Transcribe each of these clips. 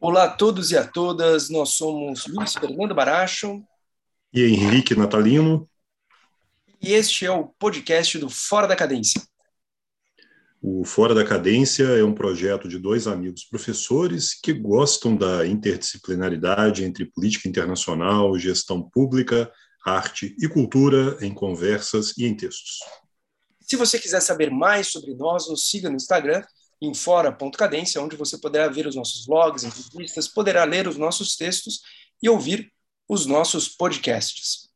Olá a todos e a todas, nós somos Luiz Fernando Baracho e Henrique Natalino e este é o podcast do Fora da Cadência. O Fora da Cadência é um projeto de dois amigos professores que gostam da interdisciplinaridade entre política internacional, gestão pública, arte e cultura em conversas e em textos. Se você quiser saber mais sobre nós, nos siga no Instagram em fora.cadência, onde você poderá ver os nossos vlogs, entrevistas, poderá ler os nossos textos e ouvir os nossos podcasts.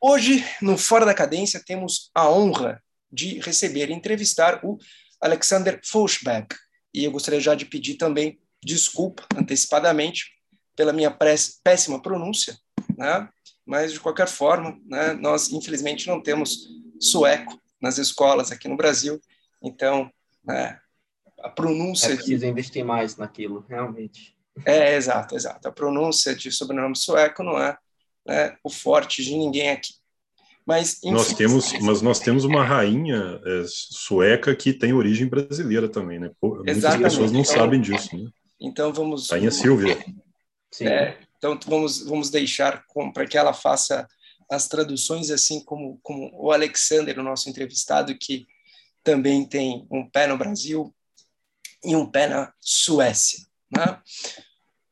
Hoje, no Fora da Cadência, temos a honra de receber e entrevistar o Alexander Fauschbeck. E eu gostaria já de pedir também desculpa antecipadamente pela minha péssima pronúncia, né? mas de qualquer forma, né, nós infelizmente não temos sueco nas escolas aqui no Brasil, então né? A pronúncia. É preciso de... investir mais naquilo, realmente. É, exato, exato. A pronúncia de sobrenome sueco não é né, o forte de ninguém aqui. Mas, enfim, nós temos, mas nós temos uma rainha é, sueca que tem origem brasileira também, né? Pô, muitas pessoas não então, sabem disso, né? Então vamos. Rainha Silvia. Sim. É, então vamos, vamos deixar para que ela faça as traduções, assim como, como o Alexander, o nosso entrevistado, que também tem um pé no Brasil e um pé na Suécia. Né?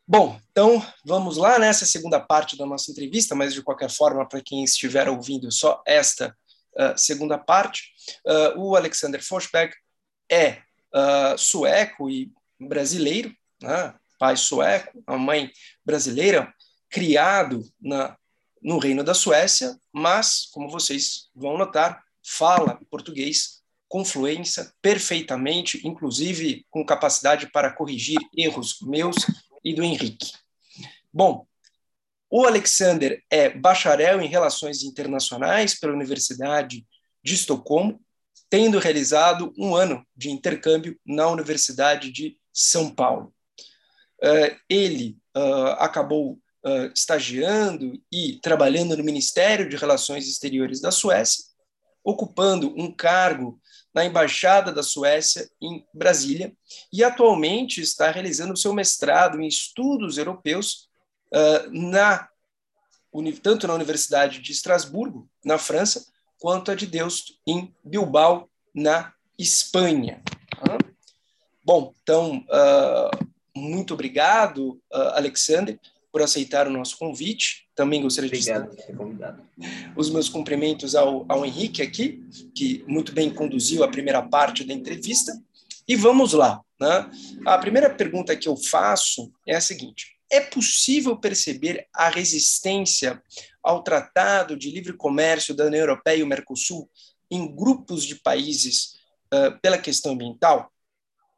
Bom, então vamos lá nessa segunda parte da nossa entrevista, mas de qualquer forma, para quem estiver ouvindo só esta uh, segunda parte, uh, o Alexander Forsberg é uh, sueco e brasileiro, né? pai sueco, a mãe brasileira, criado na, no Reino da Suécia, mas, como vocês vão notar, fala português com fluência, perfeitamente, inclusive com capacidade para corrigir erros meus e do Henrique. Bom, o Alexander é bacharel em Relações Internacionais pela Universidade de Estocolmo, tendo realizado um ano de intercâmbio na Universidade de São Paulo. Uh, ele uh, acabou uh, estagiando e trabalhando no Ministério de Relações Exteriores da Suécia, ocupando um cargo na Embaixada da Suécia em Brasília e atualmente está realizando seu mestrado em estudos europeus uh, na tanto na Universidade de Estrasburgo, na França, quanto a de Deusto, em Bilbao, na Espanha. Bom, então, uh, muito obrigado, uh, por aceitar o nosso convite. Também gostaria Obrigado de convidado. Os meus cumprimentos ao, ao Henrique aqui, que muito bem conduziu a primeira parte da entrevista. E vamos lá. Né? A primeira pergunta que eu faço é a seguinte: é possível perceber a resistência ao Tratado de Livre Comércio da União Europeia e o Mercosul em grupos de países uh, pela questão ambiental?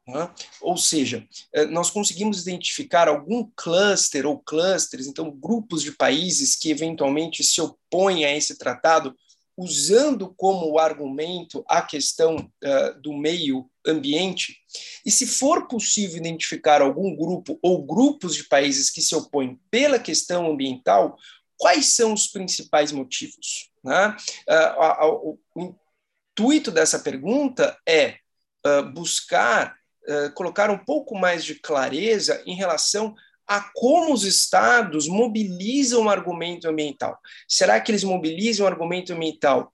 Né? Ou seja, eh, nós conseguimos identificar algum cluster ou clusters, então grupos de países que eventualmente se opõem a esse tratado, usando como argumento a questão uh, do meio ambiente. E se for possível identificar algum grupo ou grupos de países que se opõem pela questão ambiental, quais são os principais motivos? Né? Uh, o intuito dessa pergunta é uh, buscar eh, colocar um pouco mais de clareza em relação a como os estados mobilizam o argumento ambiental. Será que eles mobilizam o argumento ambiental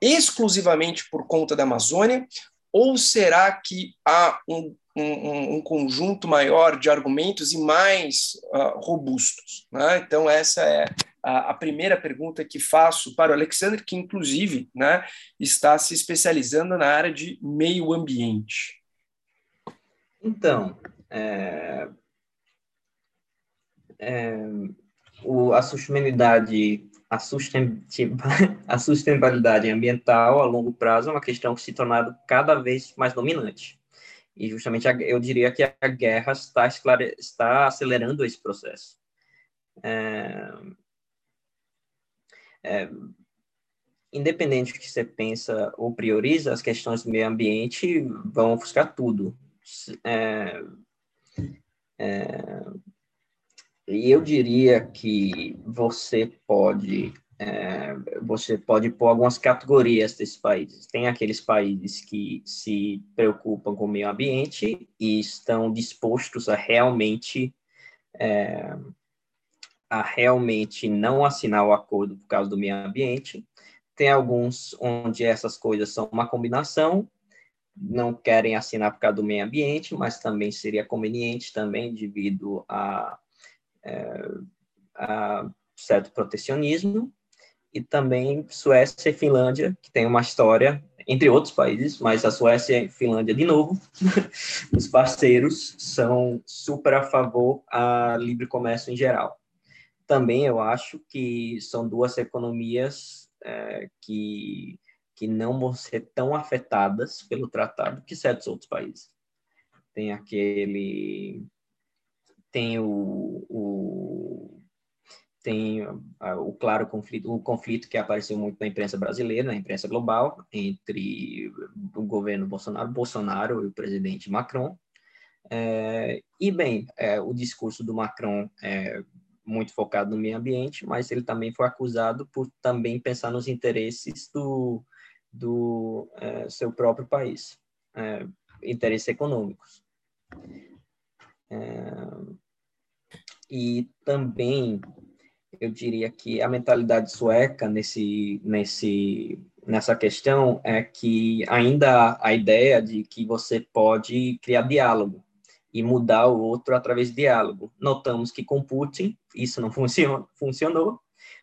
exclusivamente por conta da Amazônia? Ou será que há um, um, um conjunto maior de argumentos e mais uh, robustos? Né? Então, essa é a, a, primeira pergunta que faço para o Alexandre, que inclusive né, está se especializando na área de meio ambiente. Então, é, é, o, a sustentabilidade, a, a sustentabilidade ambiental a longo prazo é uma questão que se tornado cada vez mais dominante. E justamente a, eu diria que a guerra está, esclare, está acelerando esse processo. É, é, independente do que você pensa ou prioriza, as questões do meio ambiente vão ofuscar tudo. É, é, e eu diria que você pode é, você pode pôr algumas categorias desses países. Tem aqueles países que se preocupam com o meio ambiente e estão dispostos a realmente é, a realmente não assinar o acordo por causa do meio ambiente. Tem alguns onde essas coisas são uma combinação, não querem assinar por causa do meio ambiente, mas também seria conveniente também devido a, é, a certo protecionismo e também Suécia e Finlândia, que tem uma história, entre outros países, mas a Suécia e Finlândia, de novo, os parceiros são super a favor a livre comércio em geral. Também eu acho que são duas economias é, que, que não vão ser tão afetadas pelo tratado que certos outros países. Tem aquele. Tem o, o tem o claro conflito, o conflito que apareceu muito na imprensa brasileira, na imprensa global, entre o governo Bolsonaro, Bolsonaro e o presidente Macron. É, e, bem, é, o discurso do Macron é muito focado no meio ambiente, mas ele também foi acusado por também pensar nos interesses do, do é, seu próprio país, é, interesses econômicos. É, e também eu diria que a mentalidade sueca nesse, nesse, nessa questão é que ainda a ideia de que você pode criar diálogo e mudar o outro através de diálogo. Notamos que com Putin isso não funcionou,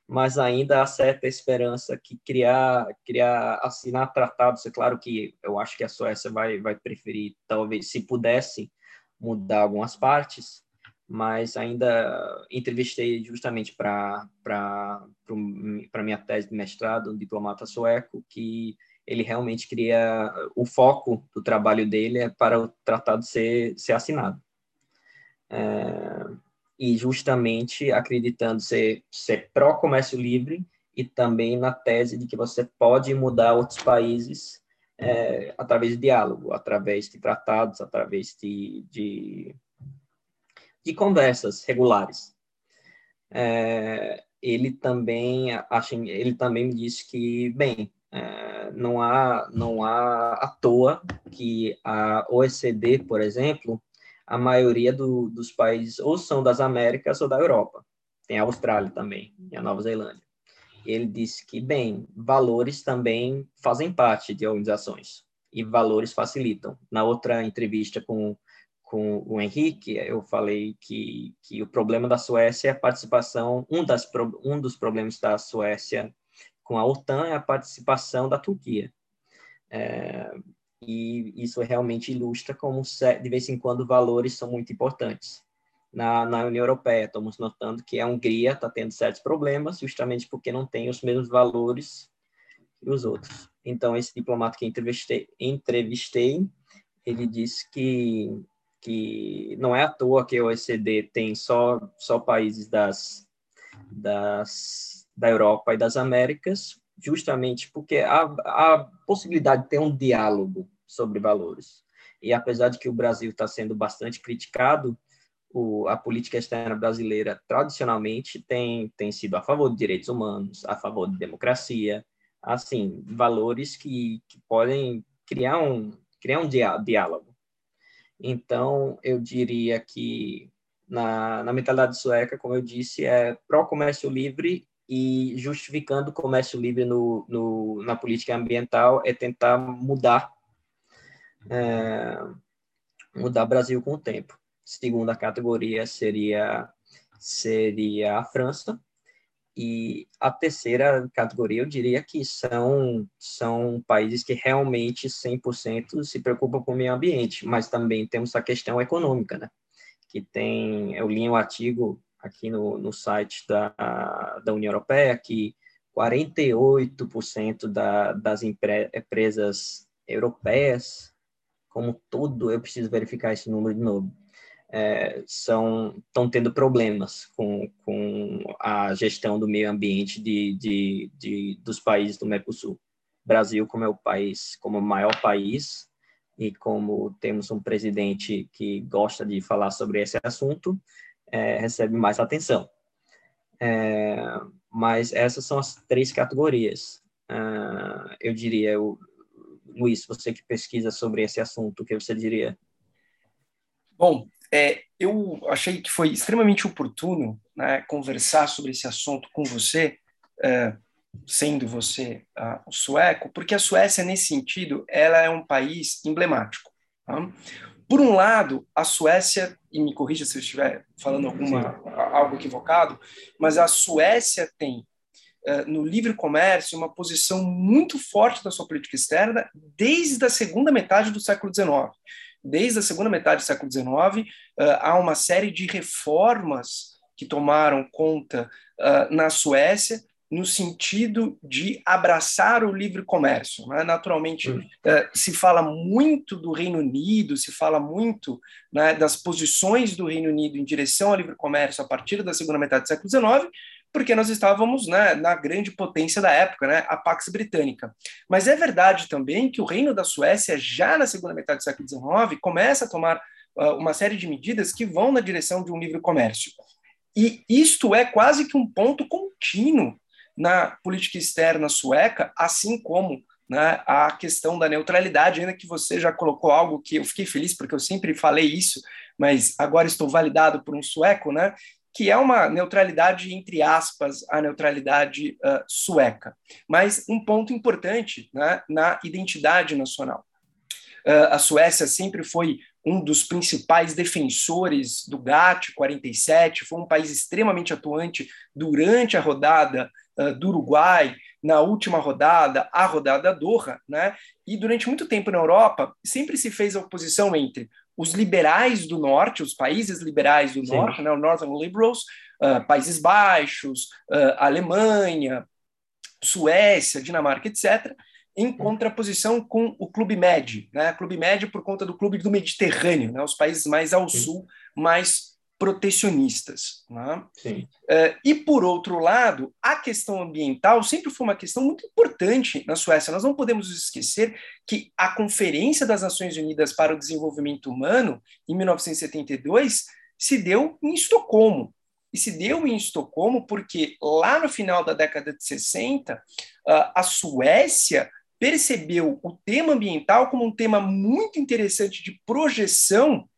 mas ainda há certa esperança que criar, criar assinar tratados, é claro que eu acho que a Suécia vai, vai preferir, talvez, se pudesse, mudar algumas partes, mas ainda entrevistei justamente para minha tese de mestrado, um diplomata sueco, que ele realmente queria o foco do trabalho dele é para o tratado ser ser assinado. É, e justamente acreditando ser ser pró comércio livre e também na tese de que você pode mudar outros países é, através de diálogo, através de tratados, através de, de de conversas regulares. É, ele também acha, ele também me disse que bem é, não há não há à toa que a OECD por exemplo a maioria do, dos países ou são das Américas ou da Europa. Tem a Austrália também e a Nova Zelândia. Ele disse que bem valores também fazem parte de organizações e valores facilitam. Na outra entrevista com com o Henrique, eu falei que, que o problema da Suécia é a participação, um, das, um dos problemas da Suécia com a OTAN é a participação da Turquia. É, e isso realmente ilustra como, de vez em quando, valores são muito importantes. Na, na União Europeia, estamos notando que a Hungria está tendo certos problemas, justamente porque não tem os mesmos valores que os outros. Então, esse diplomata que entrevistei, entrevistei ele disse que que não é à toa que a OECD tem só, só países das, das, da Europa e das Américas, justamente porque há a possibilidade de ter um diálogo sobre valores. E apesar de que o Brasil está sendo bastante criticado, o, a política externa brasileira tradicionalmente tem, tem sido a favor de direitos humanos, a favor de democracia, assim, valores que, que podem criar um, criar um diálogo. Então, eu diria que na, na mentalidade sueca, como eu disse, é pró-comércio livre e justificando o comércio livre no, no, na política ambiental é tentar mudar é, mudar Brasil com o tempo. Segunda categoria seria seria a França, e a terceira categoria, eu diria que são, são países que realmente 100% se preocupam com o meio ambiente, mas também temos a questão econômica, né? Que tem, eu li um artigo aqui no, no site da, da União Europeia que 48% da, das empresas europeias, como todo, eu preciso verificar esse número de novo, é, são estão tendo problemas com, com a gestão do meio ambiente de, de, de, dos países do Mercosul. Brasil, como é o país, como o maior país e como temos um presidente que gosta de falar sobre esse assunto, é, recebe mais atenção. É, mas essas são as três categorias. Uh, eu diria, o, Luiz, você que pesquisa sobre esse assunto, o que você diria? Bom, é, eu achei que foi extremamente oportuno né, conversar sobre esse assunto com você, é, sendo você uh, sueco, porque a Suécia, nesse sentido, ela é um país emblemático. Tá? Por um lado, a Suécia, e me corrija se eu estiver falando alguma, algo equivocado, mas a Suécia tem no livre comércio uma posição muito forte da sua política externa desde a segunda metade do século XIX. Desde a segunda metade do século XIX, uh, há uma série de reformas que tomaram conta uh, na Suécia no sentido de abraçar o livre comércio. Né? Naturalmente, uh, se fala muito do Reino Unido, se fala muito né, das posições do Reino Unido em direção ao livre comércio a partir da segunda metade do século XIX, porque nós estávamos né, na grande potência da época, né, a Pax Britânica. Mas é verdade também que o Reino da Suécia, já na segunda metade do século XIX, começa a tomar uh, uma série de medidas que vão na direção de um livre comércio. E isto é quase que um ponto contínuo na política externa sueca, assim como né, a questão da neutralidade, ainda que você já colocou algo que eu fiquei feliz porque eu sempre falei isso, mas agora estou validado por um sueco, né, que é uma neutralidade entre aspas a neutralidade uh, sueca, mas um ponto importante né, na identidade nacional. Uh, a Suécia sempre foi um dos principais defensores do GATT 47, foi um país extremamente atuante durante a rodada uh, do Uruguai, na última rodada, a rodada Doha, né? E durante muito tempo na Europa sempre se fez a oposição entre os liberais do norte, os países liberais do Sim. norte, né, o Northern Liberals, uh, Países Baixos, uh, Alemanha, Suécia, Dinamarca, etc., em contraposição com o Clube Med, né? Clube Med por conta do Clube do Mediterrâneo, né? Os países mais ao Sim. sul, mais protecionistas. Né? Uh, e, por outro lado, a questão ambiental sempre foi uma questão muito importante na Suécia. Nós não podemos esquecer que a Conferência das Nações Unidas para o Desenvolvimento Humano, em 1972, se deu em Estocolmo. E se deu em Estocolmo porque, lá no final da década de 60, uh, a Suécia percebeu o tema ambiental como um tema muito interessante de projeção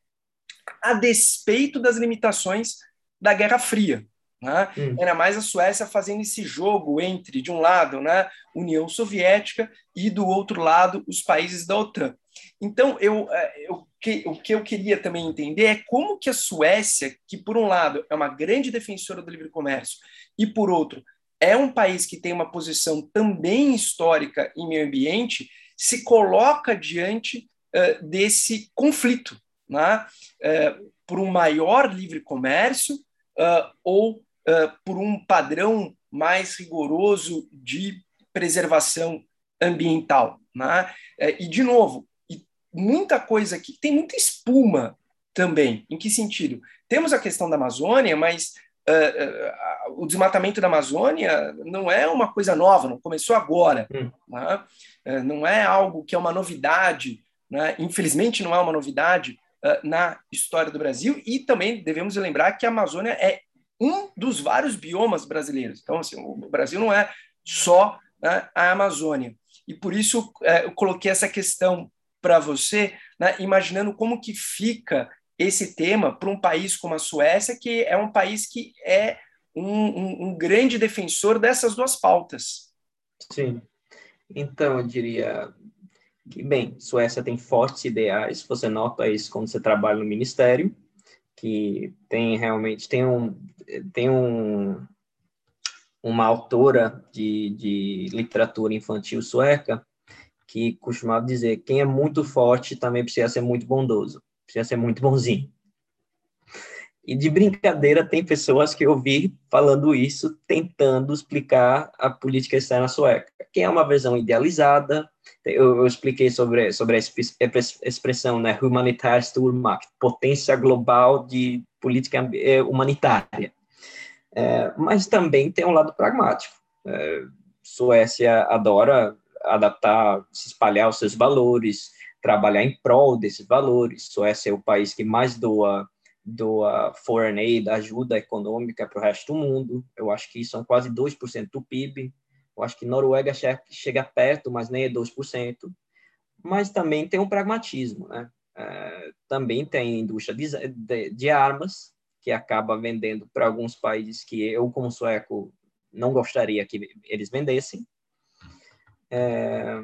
a despeito das limitações da Guerra Fria. Né? Hum. Era mais a Suécia fazendo esse jogo entre, de um lado, né, União Soviética e, do outro lado, os países da OTAN. Então, eu, é, eu, que, o que eu queria também entender é como que a Suécia, que por um lado é uma grande defensora do livre comércio e por outro é um país que tem uma posição também histórica em meio ambiente, se coloca diante uh, desse conflito né, é, por um maior livre comércio uh, ou uh, por um padrão mais rigoroso de preservação ambiental. Né? É, e, de novo, muita coisa aqui, tem muita espuma também. Em que sentido? Temos a questão da Amazônia, mas uh, uh, o desmatamento da Amazônia não é uma coisa nova, não começou agora. Hum. Né? Uh, não é algo que é uma novidade. Né? Infelizmente, não é uma novidade na história do Brasil e também devemos lembrar que a Amazônia é um dos vários biomas brasileiros. Então, assim, o Brasil não é só né, a Amazônia. E por isso é, eu coloquei essa questão para você, né, imaginando como que fica esse tema para um país como a Suécia, que é um país que é um, um, um grande defensor dessas duas pautas. Sim. Então, eu diria, que, bem, Suécia tem fortes ideais, você nota isso quando você trabalha no ministério, que tem realmente, tem um, tem um, uma autora de, de literatura infantil sueca que costumava dizer, quem é muito forte também precisa ser muito bondoso, precisa ser muito bonzinho. E de brincadeira, tem pessoas que eu vi falando isso, tentando explicar a política externa sueca, que é uma versão idealizada, eu, eu, expliquei sobre, sobre a expressão né, humanitária Stormakt, potência global de política eh, humanitária. É, mas também tem um lado pragmático. É, Suécia adora adaptar, se espalhar os seus valores, trabalhar em prol desses valores. Suécia é o país que mais doa doa foreign aid, ajuda econômica para o resto do mundo. Eu acho que são quase 2% do PIB. Eu acho que Noruega chega perto, mas nem é 2%. Mas também tem um pragmatismo, né? É, também tem indústria de, de, de armas, que acaba vendendo para alguns países que eu, como sueco, não gostaria que eles vendessem. É,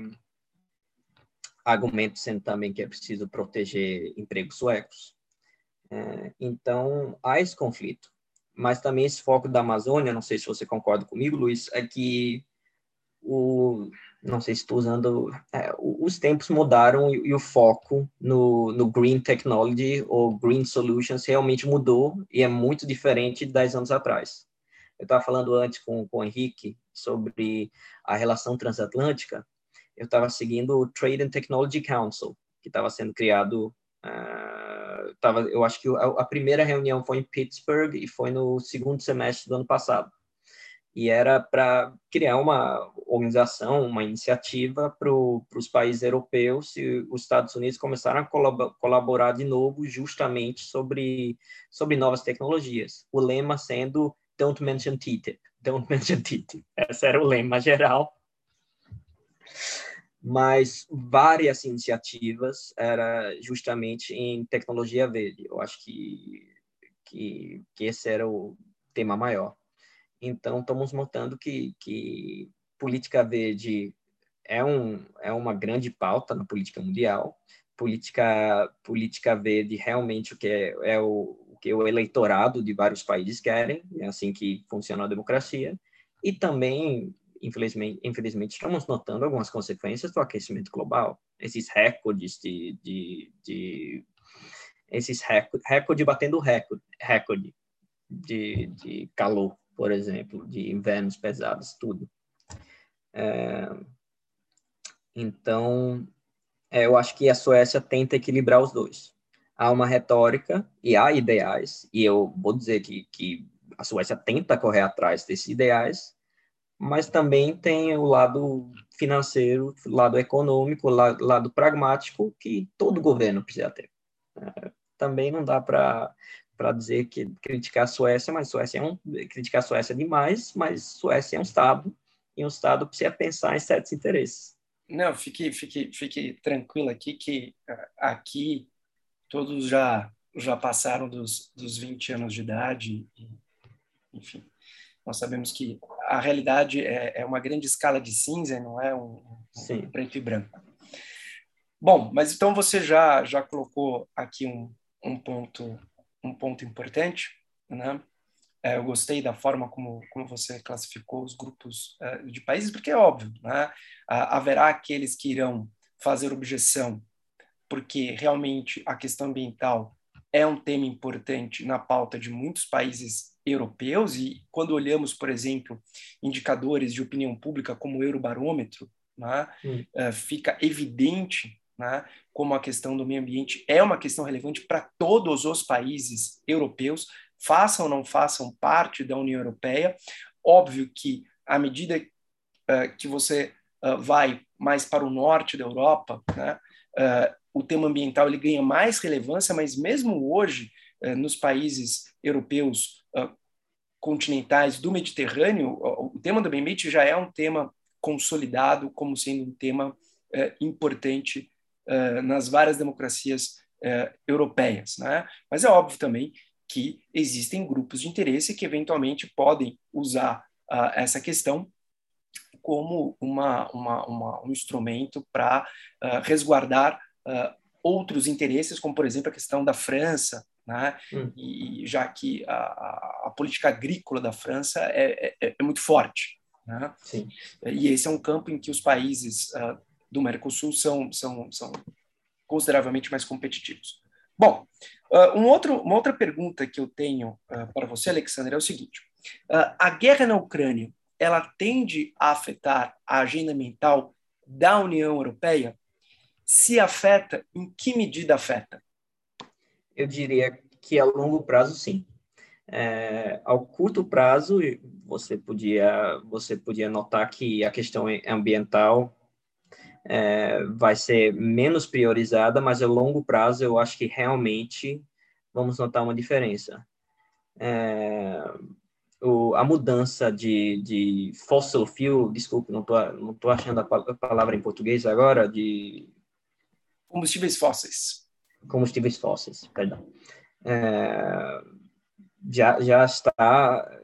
argumento sendo também que é preciso proteger empregos suecos. É, então, há esse conflito. Mas também esse foco da Amazônia, não sei se você concorda comigo, Luiz, é que o, não sei se estou usando, é, os tempos mudaram e, e, o foco no, no Green Technology ou Green Solutions realmente mudou e é muito diferente de 10 anos atrás. Eu estava falando antes com, com o Henrique sobre a relação transatlântica, eu estava seguindo o Trade and Technology Council, que estava sendo criado, uh, tava, eu acho que a, a primeira reunião foi em Pittsburgh e foi no segundo semestre do ano passado e era para criar uma organização, uma iniciativa para os países europeus e os Estados Unidos começaram a colaborar de novo justamente sobre, sobre novas tecnologias. O lema sendo Don't mention TTIP, don't mention TTIP. Esse era o lema geral. Mas várias iniciativas era justamente em tecnologia verde. Eu acho que, que, que esse era o tema maior. Então, estamos notando que, que política verde é, um, é uma grande pauta na política mundial. Política, política verde realmente o que é, é o, que o eleitorado de vários países querem, é assim que funciona a democracia. E também, infelizmente, infelizmente estamos notando algumas consequências do aquecimento global. Esses recordes de, de, de esses recordes, recorde batendo recorde, recorde de, de calor por exemplo, de invernos pesados, tudo. É, então, é, eu acho que a Suécia tenta equilibrar os dois. Há uma retórica e há ideais, e eu vou dizer que, que a Suécia tenta correr atrás desses ideais, mas também tem o lado financeiro, lado econômico, lado, lado pragmático que todo governo precisa ter. É, também não dá para para dizer que criticar a Suécia, mas Suécia é um criticar a Suécia é demais, mas Suécia é um estado e um estado precisa pensar em certos interesses. Não, fique fique fique tranquilo aqui que ah, aqui todos já já passaram dos, dos 20 anos de idade e, enfim, nós sabemos que a realidade é, é uma grande escala de cinza, não é um, um preto e branco. Bom, mas então você já já colocou aqui um, um ponto um ponto importante, né? É, eu gostei da forma como, como você classificou os grupos uh, de países, porque é óbvio, né? haverá aqueles que irão fazer objeção, porque realmente a questão ambiental é um tema importante na pauta de muitos países europeus, e quando olhamos, por exemplo, indicadores de opinião pública como o Eurobarômetro, né? uh, fica evidente né, como a questão do meio ambiente é uma questão relevante para todos os países europeus, façam ou não façam parte da União Europeia. Óbvio que, à medida uh, que você uh, vai mais para o norte da Europa, né, uh, o tema ambiental ele ganha mais relevância, mas mesmo hoje, nos países europeus continentais do Mediterrâneo, o tema do meio ambiente já é um tema consolidado como sendo um tema importante uh, nas várias democracias uh, europeias. Né? Mas é óbvio também que existem grupos de interesse que eventualmente podem usar uh, essa questão como uma, uma, uma um instrumento para resguardar outros interesses, como por exemplo a questão da França, né? Hum. E já que a, a, a, política agrícola da França é, é, é muito forte, né? Sim. E esse é um campo em que os países uh, do Mercosul são, são, são consideravelmente mais competitivos. Bom, uh, um outro, uma outra pergunta que eu tenho uh, para você, Alexandre, é o seguinte: a guerra na Ucrânia ela tende a afetar a agenda ambiental da União Europeia? Se afeta, em que medida afeta? Eu diria que a longo prazo, sim. É, ao curto prazo, você podia, você podia notar que a questão ambiental é, vai ser menos priorizada, mas a longo prazo eu acho que realmente vamos notar uma diferença. É, o, a mudança de, de fossil fuel, desculpe, não estou não tô achando a palavra em português agora, de... Combustíveis fósseis. Combustíveis fósseis, perdão. É, já, já está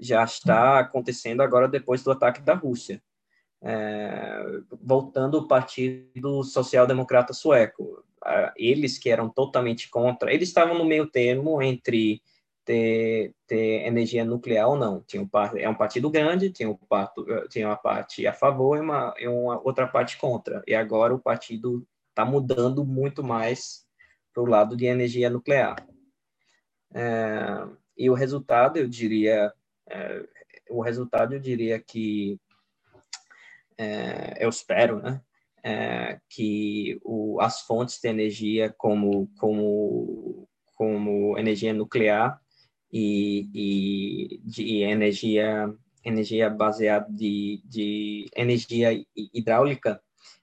já está acontecendo agora depois do ataque da Rússia. É, voltando ao Partido Social Democrata Sueco, eles que eram totalmente contra, eles estavam no meio termo entre ter, ter energia nuclear ou não. Tinha um, é um partido grande, tinha, um parto, tinha uma parte a favor e uma, e uma outra parte contra. E agora o partido está mudando muito mais para o lado de energia nuclear. É, e o resultado, eu diria, é, o resultado, eu diria que, é, eu espero, né, é, que o, as fontes de energia como, como, como energia nuclear e, e de energia energia baseada de, de energia hidráulica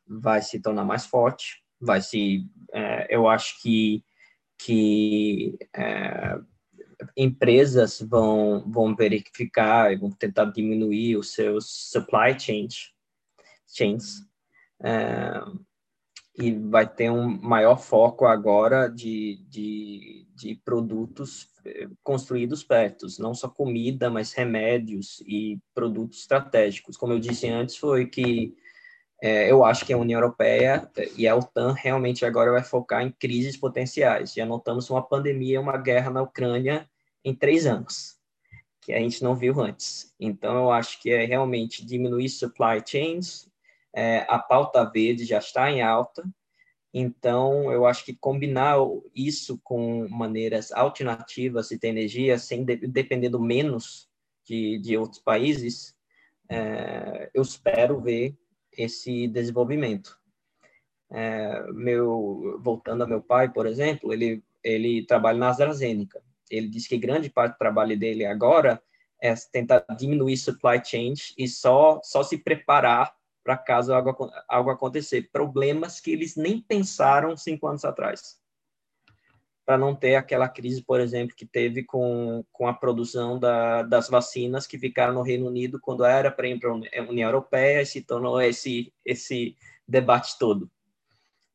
vai se tornar mais forte, vai se, é, eu acho que que é, empresas vão, vão verificar e vão tentar diminuir os seus supply chains, chains é, e vai ter um maior foco agora de, de, de produtos é, construídos perto, não só comida, mas remédios e produtos estratégicos. Como eu disse antes, foi que é, eu acho que a União Europeia e a OTAN realmente agora vai focar em crises potenciais. Já notamos uma pandemia, uma guerra na Ucrânia em três anos, que a gente não viu antes. Então, eu acho que é realmente diminuir supply chains, é, a pauta verde já está em alta, então eu acho que combinar isso com maneiras alternativas de ter energia, sem de, dependendo menos de, de outros países, é, eu espero ver esse desenvolvimento. É, meu, voltando ao meu pai, por exemplo, ele, ele trabalha na AstraZeneca. Ele diz que grande parte do trabalho dele agora é tentar diminuir supply chain e só, só se preparar para caso algo, algo acontecer. Problemas que eles nem pensaram cinco anos atrás. Para não ter aquela crise, por exemplo, que teve com, com a produção da, das vacinas que ficaram no Reino Unido quando era para a União Europeia se tornou esse, esse debate todo.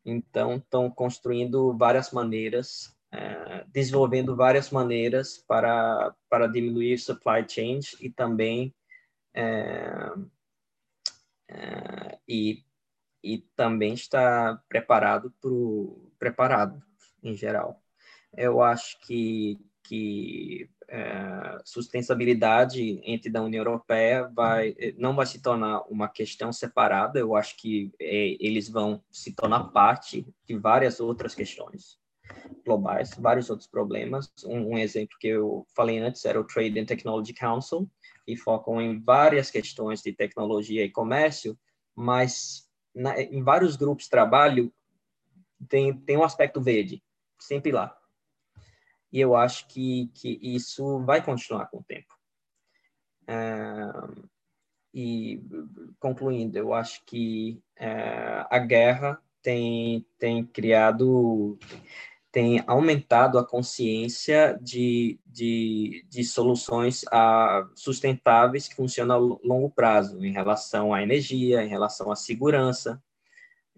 Então, estão construindo várias maneiras, é, desenvolvendo várias maneiras para, para diminuir supply chains e também é, é, e, e também está preparado para preparado em geral eu acho que, que é, sustentabilidade entre da União Europeia vai não vai se tornar uma questão separada. Eu acho que é, eles vão se tornar parte de várias outras questões globais, vários outros problemas. Um, um exemplo que eu falei antes era o Trade and Technology Council, que focam em várias questões de tecnologia e comércio, mas na, em vários grupos de trabalho tem, tem um aspecto verde, sempre lá e eu acho que, que isso vai continuar com o tempo. É, e, concluindo, eu acho que é, a guerra tem, tem criado, tem aumentado a consciência de, de, de soluções a, sustentáveis que funcionam a longo prazo, em relação à energia, em relação à segurança,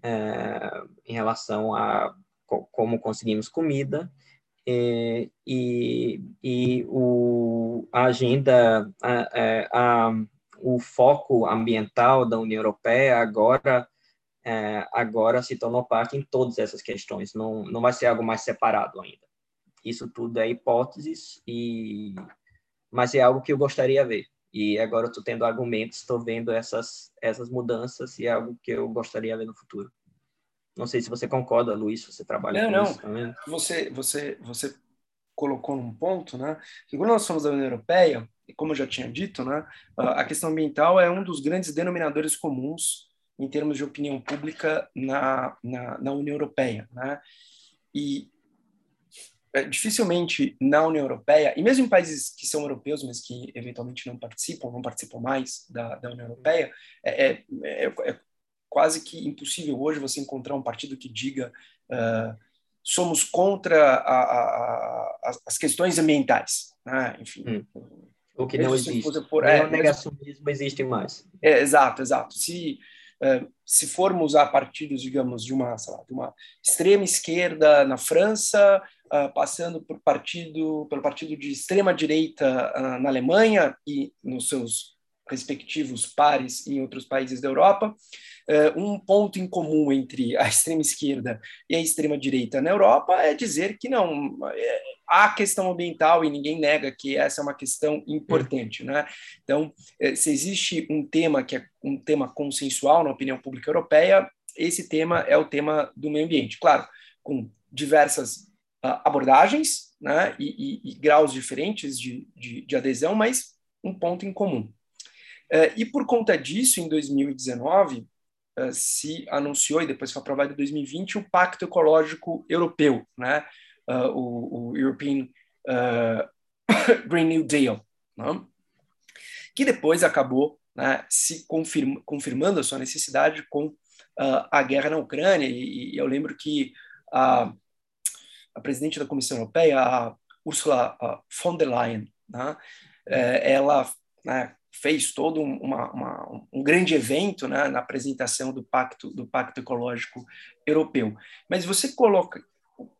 é, em relação a como conseguimos comida e, e o, a agenda, a, é, a, o foco ambiental da União Europeia agora é, agora se tornou parte em todas essas questões, não, não vai ser algo mais separado ainda. Isso tudo é hipóteses, e, mas é algo que eu gostaria de ver. E agora estou tendo argumentos, estou vendo essas, essas mudanças e é algo que eu gostaria de ver no futuro. Não sei se você concorda, Luiz, você trabalha não, com não. isso também. Você, você, você colocou num ponto, né? Que quando nós somos da União Europeia, como eu já tinha dito, né, a questão ambiental é um dos grandes denominadores comuns em termos de opinião pública na, na, na União Europeia, né? E é, dificilmente na União Europeia, e mesmo em países que são europeus, mas que eventualmente não participam, não participam mais da, da União Europeia, é, é, é quase que impossível hoje você encontrar um partido que diga uh, somos contra a, a, a, as questões ambientais. Né? Enfim. Hum. O que não existe. Por, é, o negacionismo existe mais. É, exato, exato. Se, uh, se formos a partidos, digamos, de uma, lá, de uma extrema esquerda na França, uh, passando por partido, pelo partido de extrema direita uh, na Alemanha e nos seus respectivos pares em outros países da Europa, uh, um ponto em comum entre a extrema esquerda e a extrema direita na Europa é dizer que não é, há questão ambiental e ninguém nega que essa é uma questão importante, né? Então, eh, se existe um tema que é um tema consensual na opinião pública europeia, esse tema é o tema do meio ambiente, claro, com diversas uh, abordagens, né? E, e, e, graus diferentes de, de, de adesão, mas um ponto em comum. Uh, e por conta disso, em 2019, uh, se anunciou, e depois foi aprovado em 2020, o Pacto Ecológico Europeu, né? Uh, o, o, European Green New Deal, né? que depois acabou né, se confirma, confirmando a sua necessidade com a guerra na Ucrânia. E, e eu lembro que a, a presidente da Comissão Europeia, a Ursula von der Leyen, né, ela né, fez todo um, uma, uma, um grande evento né, na apresentação do pacto do pacto ecológico europeu. Mas você coloca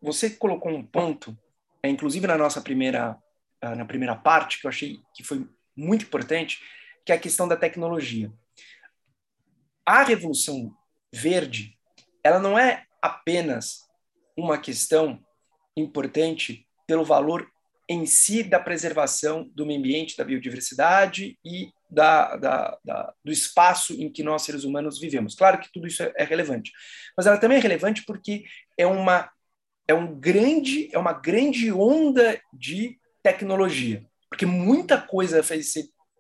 você colocou um ponto, é, inclusive na nossa primeira ah, na primeira parte que eu achei que foi muito importante, que é a questão da tecnologia. A revolução verde, ela não é apenas uma questão importante pelo valor em si da preservação do meio ambiente, da biodiversidade e da, da, da, do espaço em que nós, seres humanos, vivemos. Claro que tudo isso é, é relevante, mas ela também é relevante porque é uma, é um grande, é uma grande onda de tecnologia, porque muita coisa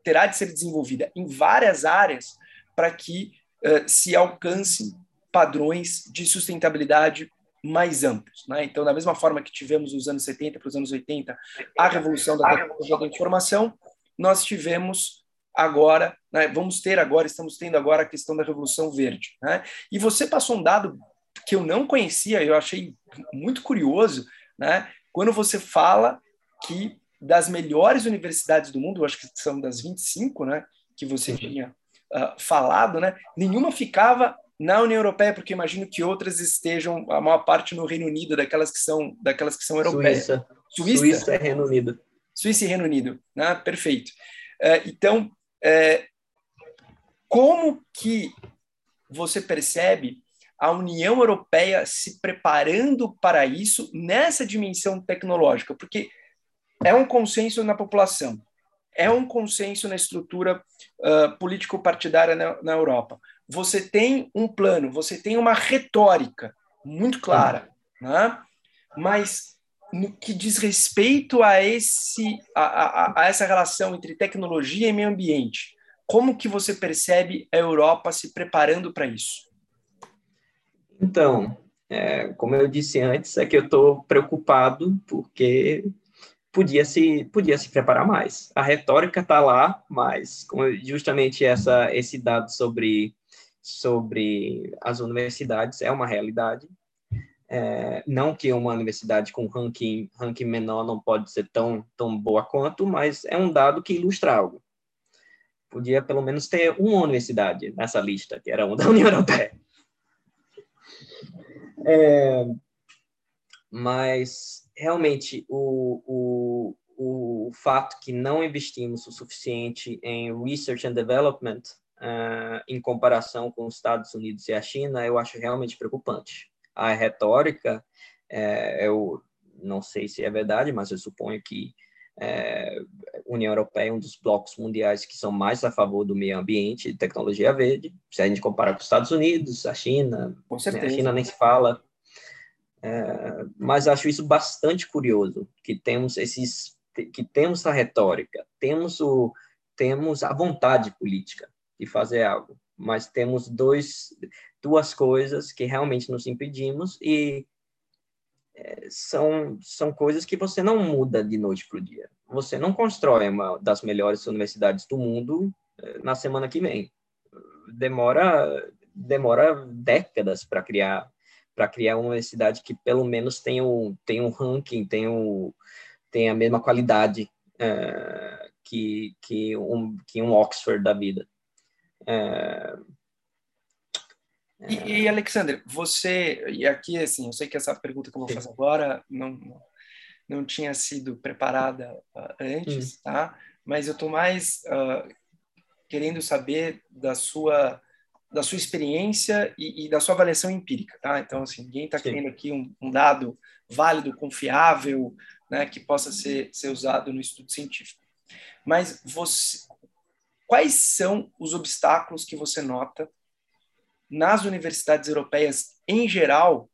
terá de ser desenvolvida em várias áreas para que uh, se alcance padrões de sustentabilidade mais amplos. Né? Então, da mesma forma que tivemos nos anos 70 para os anos 80 a revolução da tecnologia da informação, nós tivemos agora, né, vamos ter agora, estamos tendo agora a questão da revolução verde. Né? E você passou um dado que eu não conhecia, eu achei muito curioso, né? quando você fala que das melhores universidades do mundo, acho que são das 25, né, que você tinha uh, falado, né, nenhuma ficava na União Europeia, porque imagino que outras estejam, a maior parte no Reino Unido, daquelas que são, daquelas que são europeias. Suíça. Suíça, Suíça é Reino Unido. Suíça e Reino Unido, né? perfeito. É, então, é, como que você percebe a União Europeia se preparando para isso nessa dimensão tecnológica? Porque é um consenso na população, é um consenso na estrutura uh, político-partidária na, na Europa você tem um plano, você tem uma retórica muito clara, né? mas no que diz respeito a, esse, a, a, a essa relação entre tecnologia e meio ambiente, como que você percebe a Europa se preparando para isso? Então, é, como eu disse antes, é que eu estou preocupado porque podia se podia se preparar mais. A retórica está lá, mas justamente essa esse dado sobre sobre as universidades é uma realidade. É, não que uma universidade com ranking, ranking menor não pode ser tão, tão boa quanto, mas é um dado que ilustra algo. Podia pelo menos ter uma universidade nessa lista, que era uma da União Europeia. É, mas realmente o, o, o fato que não investimos o suficiente em research and development uh, em comparação com os Estados Unidos e a China, eu acho realmente preocupante. A retórica, é, eu não sei se é verdade, mas eu suponho que é, União Europeia é um dos blocos mundiais que são mais a favor do meio ambiente e tecnologia verde. Se a gente comparar com os Estados Unidos, a China, certeza. a China nem se fala. É, mas acho isso bastante curioso que temos esses que temos a retórica, temos o temos a vontade política, de fazer algo, mas temos dois, duas coisas que realmente nos impedimos e é, são, são coisas que você não muda de noite para o dia. Você não constrói uma das melhores universidades do mundo é, na semana que vem. Demora, demora décadas para criar para criar uma universidade que pelo menos tenha um, tenha um ranking, tenha, um, tenha a mesma qualidade é, que, que, um, que um Oxford da vida. É, e, e, Alexander, você, e aqui, assim, eu sei que essa pergunta que eu vou fazer agora não, não tinha sido preparada uh, antes, hum. tá? Mas eu estou mais uh, querendo saber da sua da sua experiência e, e, da sua avaliação empírica, tá? Então, assim, ninguém está querendo aqui um, um, dado válido, confiável, né, que possa ser, ser usado no estudo científico. Mas você, quais são os obstáculos que você nota nas universidades europeias em geral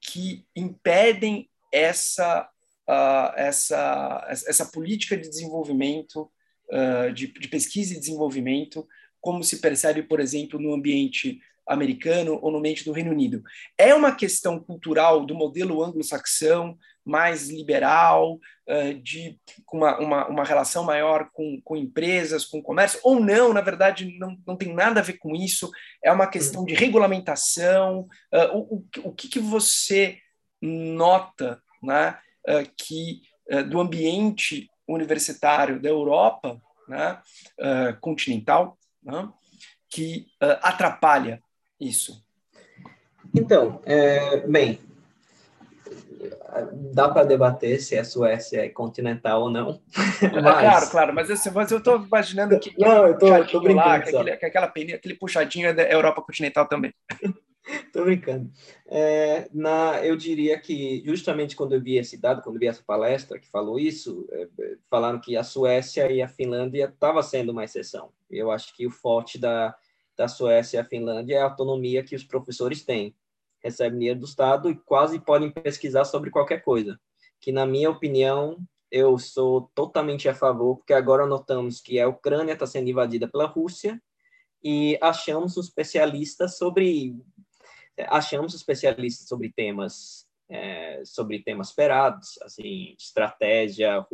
que impedem essa uh, essa essa política de desenvolvimento uh, de, de pesquisa e desenvolvimento como se percebe, por exemplo, no ambiente americano ou no ambiente do Reino Unido. É uma questão cultural do modelo anglo-saxão, mais liberal, de uma, uma, uma relação maior com, com empresas, com comércio, ou não, na verdade, não, não tem nada a ver com isso, é uma questão de regulamentação. o, o, o que, que você nota né, que do ambiente universitário da Europa né, continental né, que atrapalha isso? Então, é, bem, dá para debater se a Suécia é continental ou não. Mas... Claro, claro, mas, assim, mas eu estou imaginando que. Não, eu tô brincando. Lá, que, aquele, que aquela peninha, aquele puxadinho é da Europa continental também. Estou brincando. É, na, eu diria que, justamente quando eu vi esse dado, quando eu vi essa palestra que falou isso, é, falaram que a Suécia e a Finlândia estavam sendo uma exceção. Eu acho que o forte da, da Suécia e a Finlândia é a autonomia que os professores têm recebem dinheiro do Estado e quase podem pesquisar sobre qualquer coisa. Que, na minha opinião, eu sou totalmente a favor, porque agora notamos que a Ucrânia está sendo invadida pela Rússia e achamos especialistas sobre achamos especialistas sobre temas é, sobre temas esperados, assim estratégia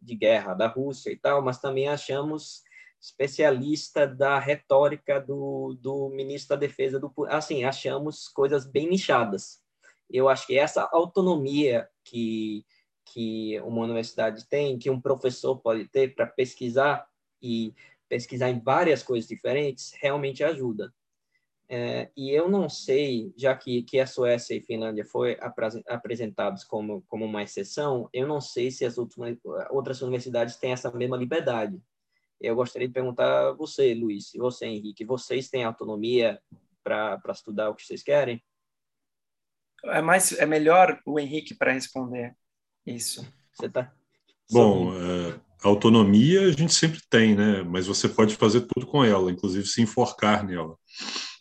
de guerra da Rússia e tal, mas também achamos especialista da retórica do, do ministro da Defesa do assim achamos coisas bem nichadas. Eu acho que essa autonomia que que uma universidade tem que um professor pode ter para pesquisar e pesquisar em várias coisas diferentes realmente ajuda. É, e eu não sei já que que a Suécia e Finlândia foi apresentados como como uma exceção eu não sei se as outras outras universidades têm essa mesma liberdade eu gostaria de perguntar a você, Luiz, e você, Henrique, vocês têm autonomia para estudar o que vocês querem? É mais é melhor o Henrique para responder isso. Você tá Bom, é, autonomia a gente sempre tem, né? Mas você pode fazer tudo com ela, inclusive se enforcar nela.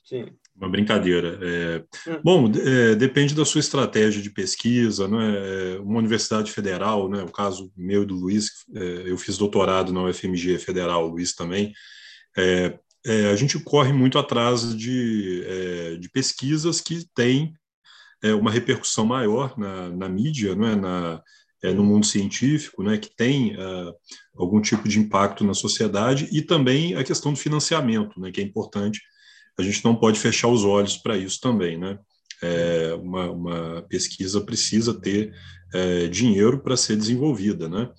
Sim uma brincadeira. É, hum. bom, é, depende da sua estratégia de pesquisa, né? Uma universidade federal, né? O caso meu e do Luiz, é, eu fiz doutorado na UFMG Federal, o Luiz também. É, é, a gente corre muito atrás de, é, de pesquisas que têm uma repercussão maior na, na mídia, não é? Na, no mundo científico, né, que tem uh, algum tipo de impacto na sociedade, e também a questão do financiamento, né, que é importante a gente não pode fechar os olhos para isso também, né? É, uma, uma, pesquisa precisa ter é, dinheiro para ser desenvolvida, né?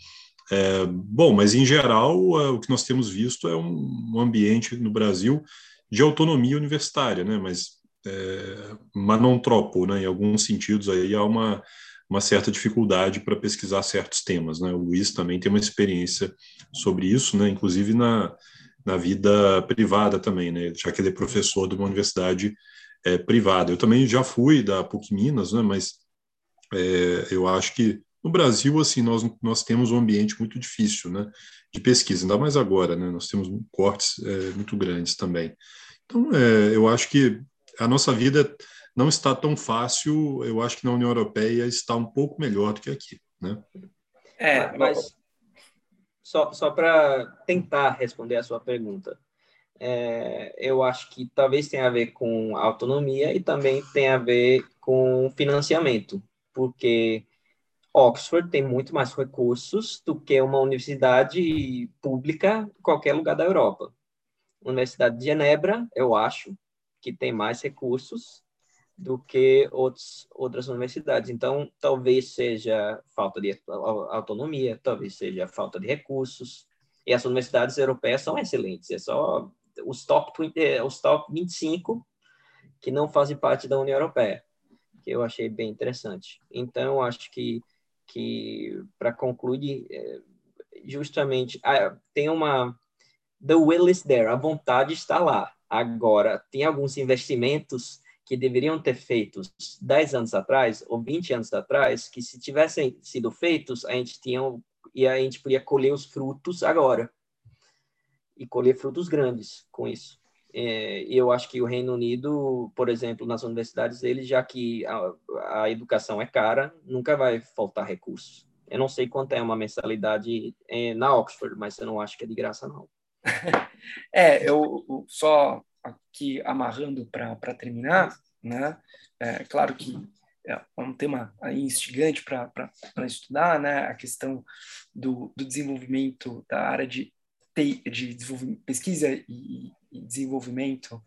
É, bom, mas em geral é, o que nós temos visto é um, um, ambiente no Brasil de autonomia universitária, né? Mas é, manontropo, né? Em alguns sentidos aí há uma uma certa dificuldade para pesquisar certos temas, né? O Luiz também tem uma experiência sobre isso, né? Inclusive na na vida privada também, né? Já que ele é professor de uma universidade é, privada. Eu também já fui da PUC Minas, né? Mas é, eu acho que no Brasil, assim, nós, nós temos um ambiente muito difícil, né? De pesquisa, ainda mais agora, né? Nós temos cortes é, muito grandes também. Então, é, eu acho que a nossa vida não está tão fácil. Eu acho que na União Europeia está um pouco melhor do que aqui, né? É, mas só, só para tentar responder a sua pergunta. É, eu acho que talvez tenha a ver com autonomia e também tem a ver com financiamento, porque Oxford tem muito mais recursos do que uma universidade pública em qualquer lugar da Europa. Universidade de Genebra, eu acho, que tem mais recursos, do que outros, outras universidades. Então, talvez seja falta de autonomia, talvez seja falta de recursos. E as universidades europeias são excelentes. É só os top, é, os top 25 que não fazem parte da União Europeia, que eu achei bem interessante. Então, acho que, que para concluir, é, justamente, tem uma... The will is there, a vontade está lá. Agora, tem alguns investimentos que deveriam ter feitos 10 anos atrás ou 20 anos atrás, que se tivessem sido feitos, a gente tinha e a gente podia colher os frutos agora e colher frutos grandes com isso. É, eu acho que o Reino Unido, por exemplo, nas universidades dele, já que a, a educação é cara, nunca vai faltar recursos. Eu não sei quanto é uma mensalidade é, na Oxford, mas eu não acho que é de graça, não. É, eu só aqui amarrando para terminar, né? É claro que é um tema instigante para estudar, né? A questão do, do desenvolvimento da área de, de pesquisa e, e desenvolvimento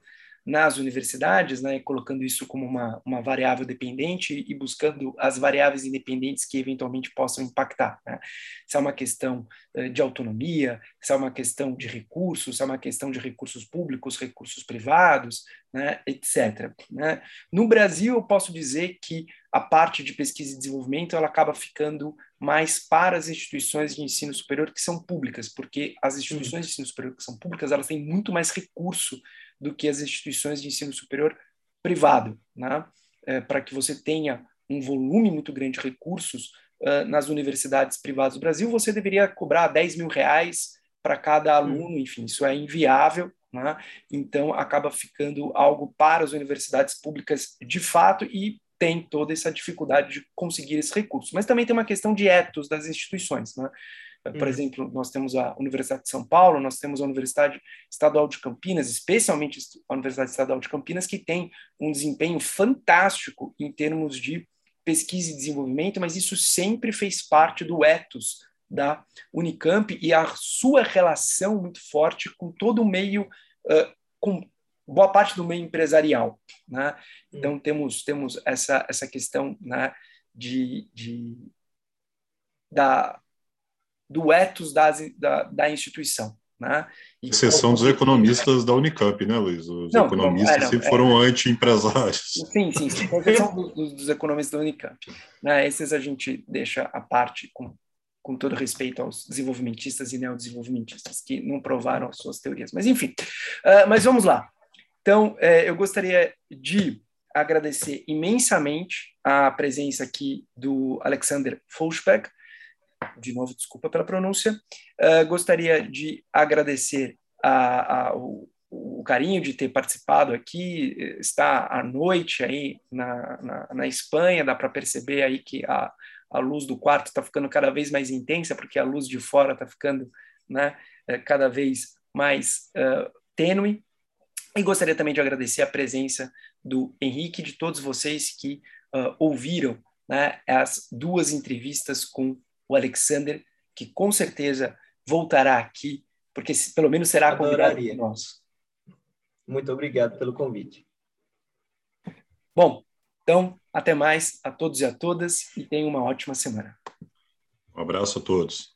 nas universidades, né, colocando isso como uma, uma variável dependente e buscando as variáveis independentes que eventualmente possam impactar. Né? Se é uma questão uh, de autonomia, se é uma questão de recursos, se é uma questão de recursos públicos, recursos privados, né, etc. Né? No Brasil, eu posso dizer que a parte de pesquisa e desenvolvimento ela acaba ficando mais para as instituições de ensino superior que são públicas, porque as instituições de ensino superior que são públicas elas têm muito mais recurso do que as instituições de ensino superior privado, né? É, para que você tenha um volume muito grande de recursos uh, nas universidades privadas do Brasil, você deveria cobrar 10 mil reais para cada aluno, enfim, isso é inviável, né? então acaba ficando algo para as universidades públicas de fato e tem toda essa dificuldade de conseguir esse recurso. Mas também tem uma questão de etos das instituições. Né? Por uhum. exemplo, nós temos a Universidade de São Paulo, nós temos a Universidade Estadual de Campinas, especialmente a Universidade Estadual de Campinas, que tem um desempenho fantástico em termos de pesquisa e desenvolvimento, mas isso sempre fez parte do ethos da Unicamp e a sua relação muito forte com todo o meio, com boa parte do meio empresarial. Né? Uhum. Então, temos, temos essa, essa questão né, de, de da do ethos da, da, da instituição. Né? E, Exceção dos economistas da Unicamp, né, Luiz? Os não, economistas não, é, não, sempre é, foram anti-empresários. Sim, sim, sim. Exceção dos, dos, economistas da Unicamp. Né? Esses a gente deixa à parte com, com todo respeito aos desenvolvimentistas e neodesenvolvimentistas, que não provaram as suas teorias. Mas, enfim. Uh, mas vamos lá. Então, é, eu gostaria de agradecer imensamente a presença aqui do Alexander Folschbeck, de novo, desculpa pela pronúncia. Uh, gostaria de agradecer a, a, o, o, carinho de ter participado aqui. Está à noite aí na, na, na Espanha, dá para perceber aí que a, a luz do quarto está ficando cada vez mais intensa, porque a luz de fora está ficando né, eh, cada vez mais uh, tênue. E gostaria também de agradecer a presença do Henrique e de todos vocês que uh, ouviram né, as duas entrevistas com o Alexander, que com certeza voltará aqui, porque pelo menos será Adoraria. convidado nosso. Muito obrigado pelo convite. Bom, então, até mais a todos e a todas e tenham uma ótima semana. Um abraço a todos.